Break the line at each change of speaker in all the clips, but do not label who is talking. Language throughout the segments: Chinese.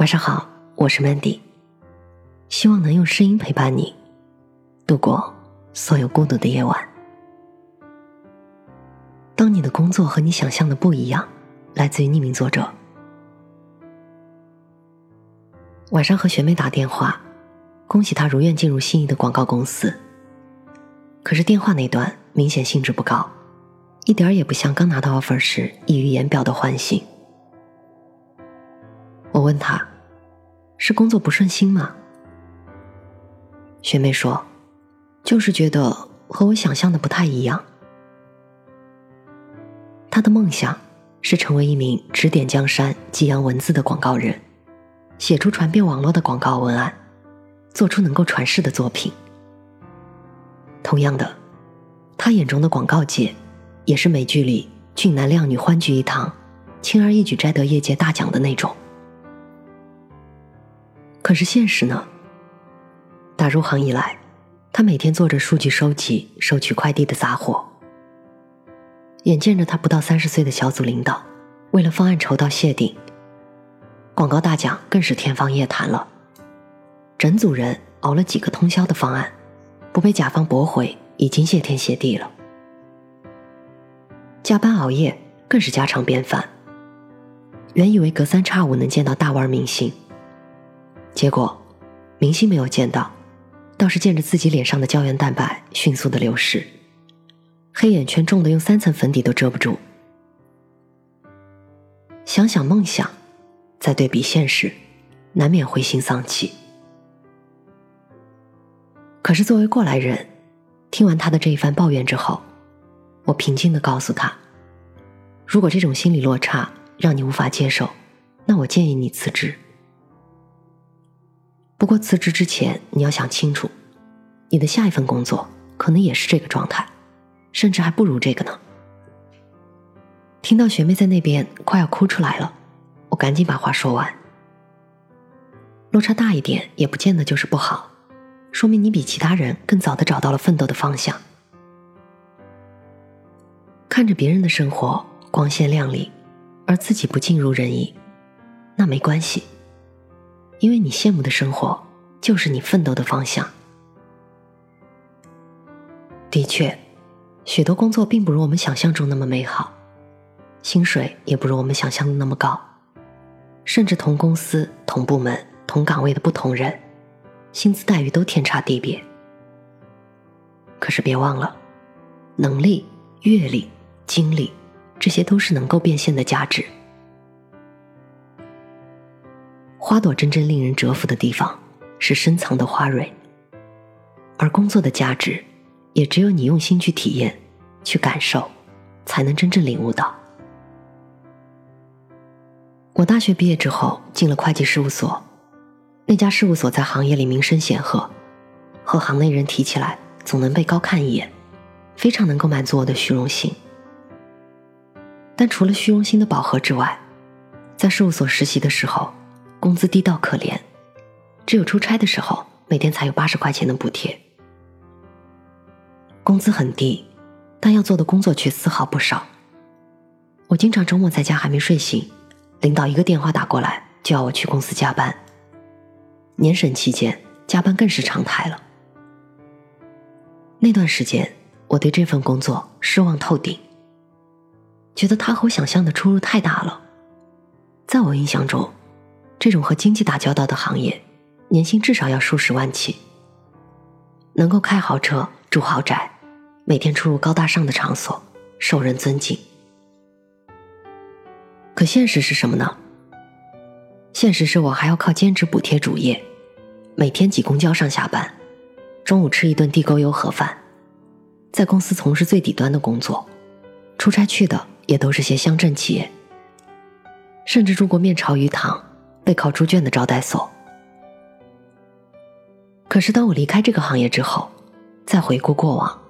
晚上好，我是 Mandy，希望能用声音陪伴你度过所有孤独的夜晚。当你的工作和你想象的不一样，来自于匿名作者。晚上和学妹打电话，恭喜她如愿进入心仪的广告公司。可是电话那端明显兴致不高，一点也不像刚拿到 offer 时溢于言表的欢喜。我问她。是工作不顺心吗？学妹说：“就是觉得和我想象的不太一样。”她的梦想是成为一名指点江山、激扬文字的广告人，写出传遍网络的广告文案，做出能够传世的作品。同样的，她眼中的广告界，也是美剧里俊男靓女欢聚一堂，轻而易举摘得业界大奖的那种。可是现实呢？打入行以来，他每天做着数据收集、收取快递的杂活。眼见着他不到三十岁的小组领导，为了方案筹到谢顶，广告大奖更是天方夜谭了。整组人熬了几个通宵的方案，不被甲方驳回，已经谢天谢地了。加班熬夜更是家常便饭。原以为隔三差五能见到大腕明星。结果，明星没有见到，倒是见着自己脸上的胶原蛋白迅速的流失，黑眼圈重的用三层粉底都遮不住。想想梦想，再对比现实，难免灰心丧气。可是作为过来人，听完他的这一番抱怨之后，我平静的告诉他：如果这种心理落差让你无法接受，那我建议你辞职。不过辞职之前，你要想清楚，你的下一份工作可能也是这个状态，甚至还不如这个呢。听到学妹在那边快要哭出来了，我赶紧把话说完。落差大一点也不见得就是不好，说明你比其他人更早的找到了奋斗的方向。看着别人的生活光鲜亮丽，而自己不尽如人意，那没关系。因为你羡慕的生活，就是你奋斗的方向。的确，许多工作并不如我们想象中那么美好，薪水也不如我们想象的那么高，甚至同公司、同部门、同岗位的不同人，薪资待遇都天差地别。可是别忘了，能力、阅历、经历，这些都是能够变现的价值。花朵真正令人折服的地方，是深藏的花蕊。而工作的价值，也只有你用心去体验、去感受，才能真正领悟到。我大学毕业之后进了会计事务所，那家事务所在行业里名声显赫，和行内人提起来总能被高看一眼，非常能够满足我的虚荣心。但除了虚荣心的饱和之外，在事务所实习的时候。工资低到可怜，只有出差的时候，每天才有八十块钱的补贴。工资很低，但要做的工作却丝毫不少。我经常周末在家还没睡醒，领导一个电话打过来就要我去公司加班。年审期间加班更是常态了。那段时间，我对这份工作失望透顶，觉得它和我想象的出入太大了。在我印象中。这种和经济打交道的行业，年薪至少要数十万起，能够开豪车、住豪宅，每天出入高大上的场所，受人尊敬。可现实是什么呢？现实是我还要靠兼职补贴主业，每天挤公交上下班，中午吃一顿地沟油盒饭，在公司从事最底端的工作，出差去的也都是些乡镇企业，甚至住过面朝鱼塘。背靠猪圈的招待所。可是当我离开这个行业之后，再回顾过往，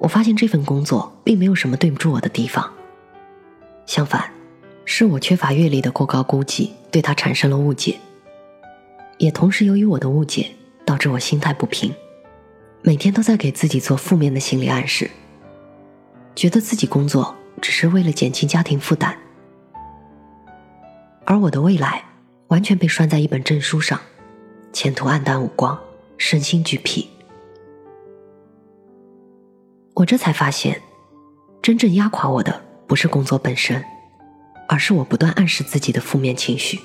我发现这份工作并没有什么对不住我的地方。相反，是我缺乏阅历的过高估计对他产生了误解，也同时由于我的误解导致我心态不平，每天都在给自己做负面的心理暗示，觉得自己工作只是为了减轻家庭负担，而我的未来。完全被拴在一本证书上，前途黯淡无光，身心俱疲。我这才发现，真正压垮我的不是工作本身，而是我不断暗示自己的负面情绪。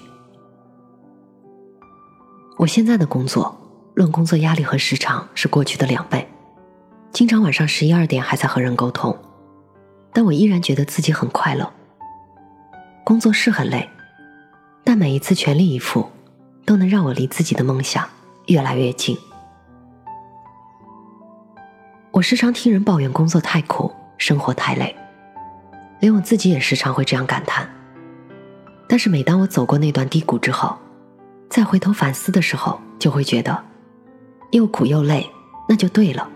我现在的工作，论工作压力和时长是过去的两倍，经常晚上十一二点还在和人沟通，但我依然觉得自己很快乐。工作是很累，但每一次全力以赴，都能让我离自己的梦想越来越近。我时常听人抱怨工作太苦，生活太累，连我自己也时常会这样感叹。但是每当我走过那段低谷之后，再回头反思的时候，就会觉得，又苦又累，那就对了。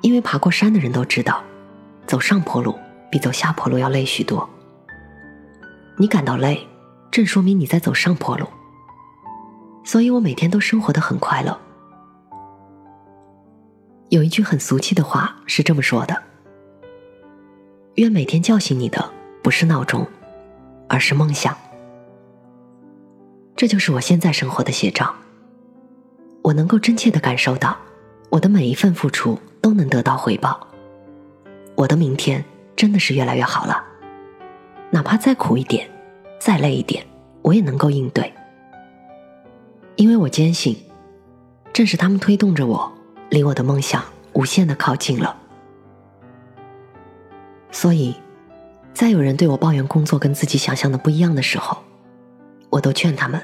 因为爬过山的人都知道，走上坡路比走下坡路要累许多。你感到累，正说明你在走上坡路。所以我每天都生活的很快乐。有一句很俗气的话是这么说的：“愿每天叫醒你的不是闹钟，而是梦想。”这就是我现在生活的写照。我能够真切的感受到，我的每一份付出都能得到回报。我的明天真的是越来越好了，哪怕再苦一点，再累一点，我也能够应对。因为我坚信，正是他们推动着我。离我的梦想无限的靠近了，所以，在有人对我抱怨工作跟自己想象的不一样的时候，我都劝他们，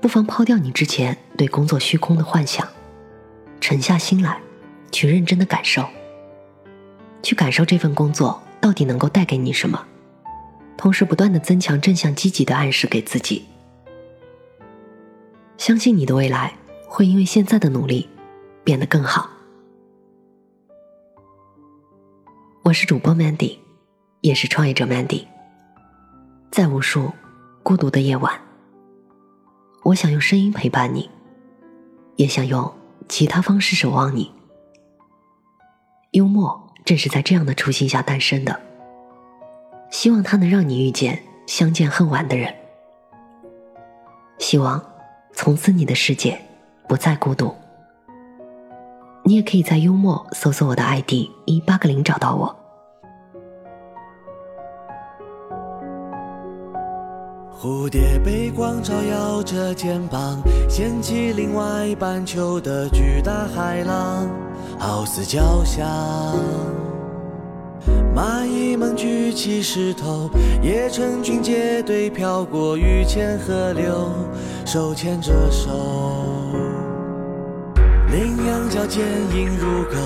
不妨抛掉你之前对工作虚空的幻想，沉下心来，去认真的感受，去感受这份工作到底能够带给你什么，同时不断的增强正向积极的暗示给自己，相信你的未来会因为现在的努力。变得更好。我是主播 Mandy，也是创业者 Mandy。在无数孤独的夜晚，我想用声音陪伴你，也想用其他方式守望你。幽默正是在这样的初心下诞生的，希望它能让你遇见相见恨晚的人。希望从此你的世界不再孤独。你也可以在幽默搜索我的 ID 一八个零找到我。
蝴蝶被光照耀着肩膀，掀起另外半球的巨大海浪，好似交响。蚂蚁们举起石头，也成群结队飘过雨前河流，手牵着手。羚羊角坚硬如狗，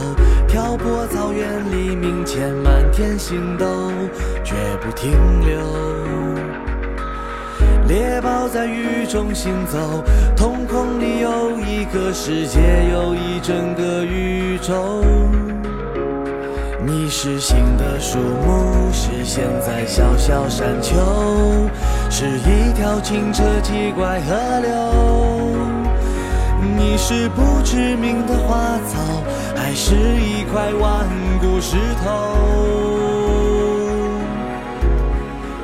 漂泊草原黎明前满天星斗，绝不停留。猎豹在雨中行走，瞳孔里有一个世界，有一整个宇宙。你是新的树木，是现在小小山丘，是一条清澈奇怪河流。你是不知名的花草，还是一块顽固石头？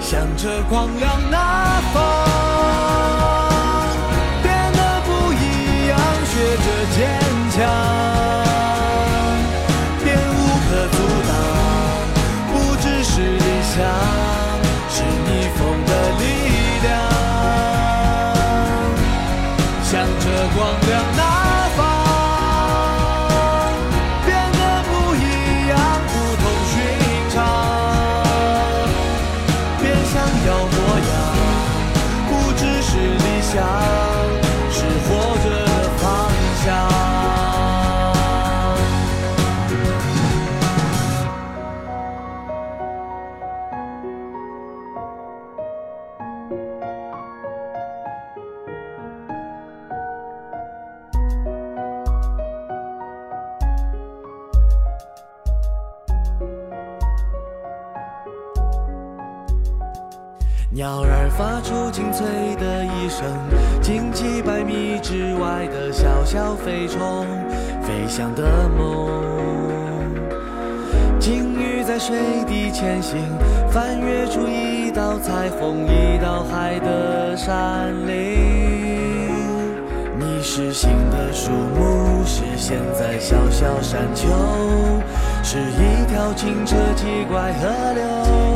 向着光亮那方，鸟儿发出清脆的一声惊起百米之外的小小飞虫飞翔的梦鲸鱼在水底潜行翻越出一道彩虹一道海的山岭你是心的树木是现在小小山丘是一条清澈奇怪河流。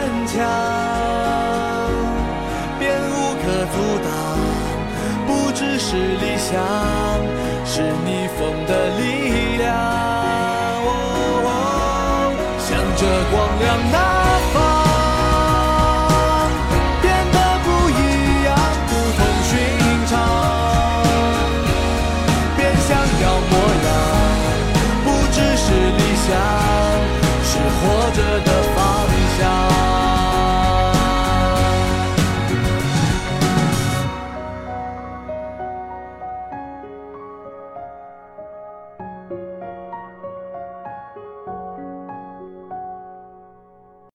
坚强，便无可阻挡。不只是理想，是你风。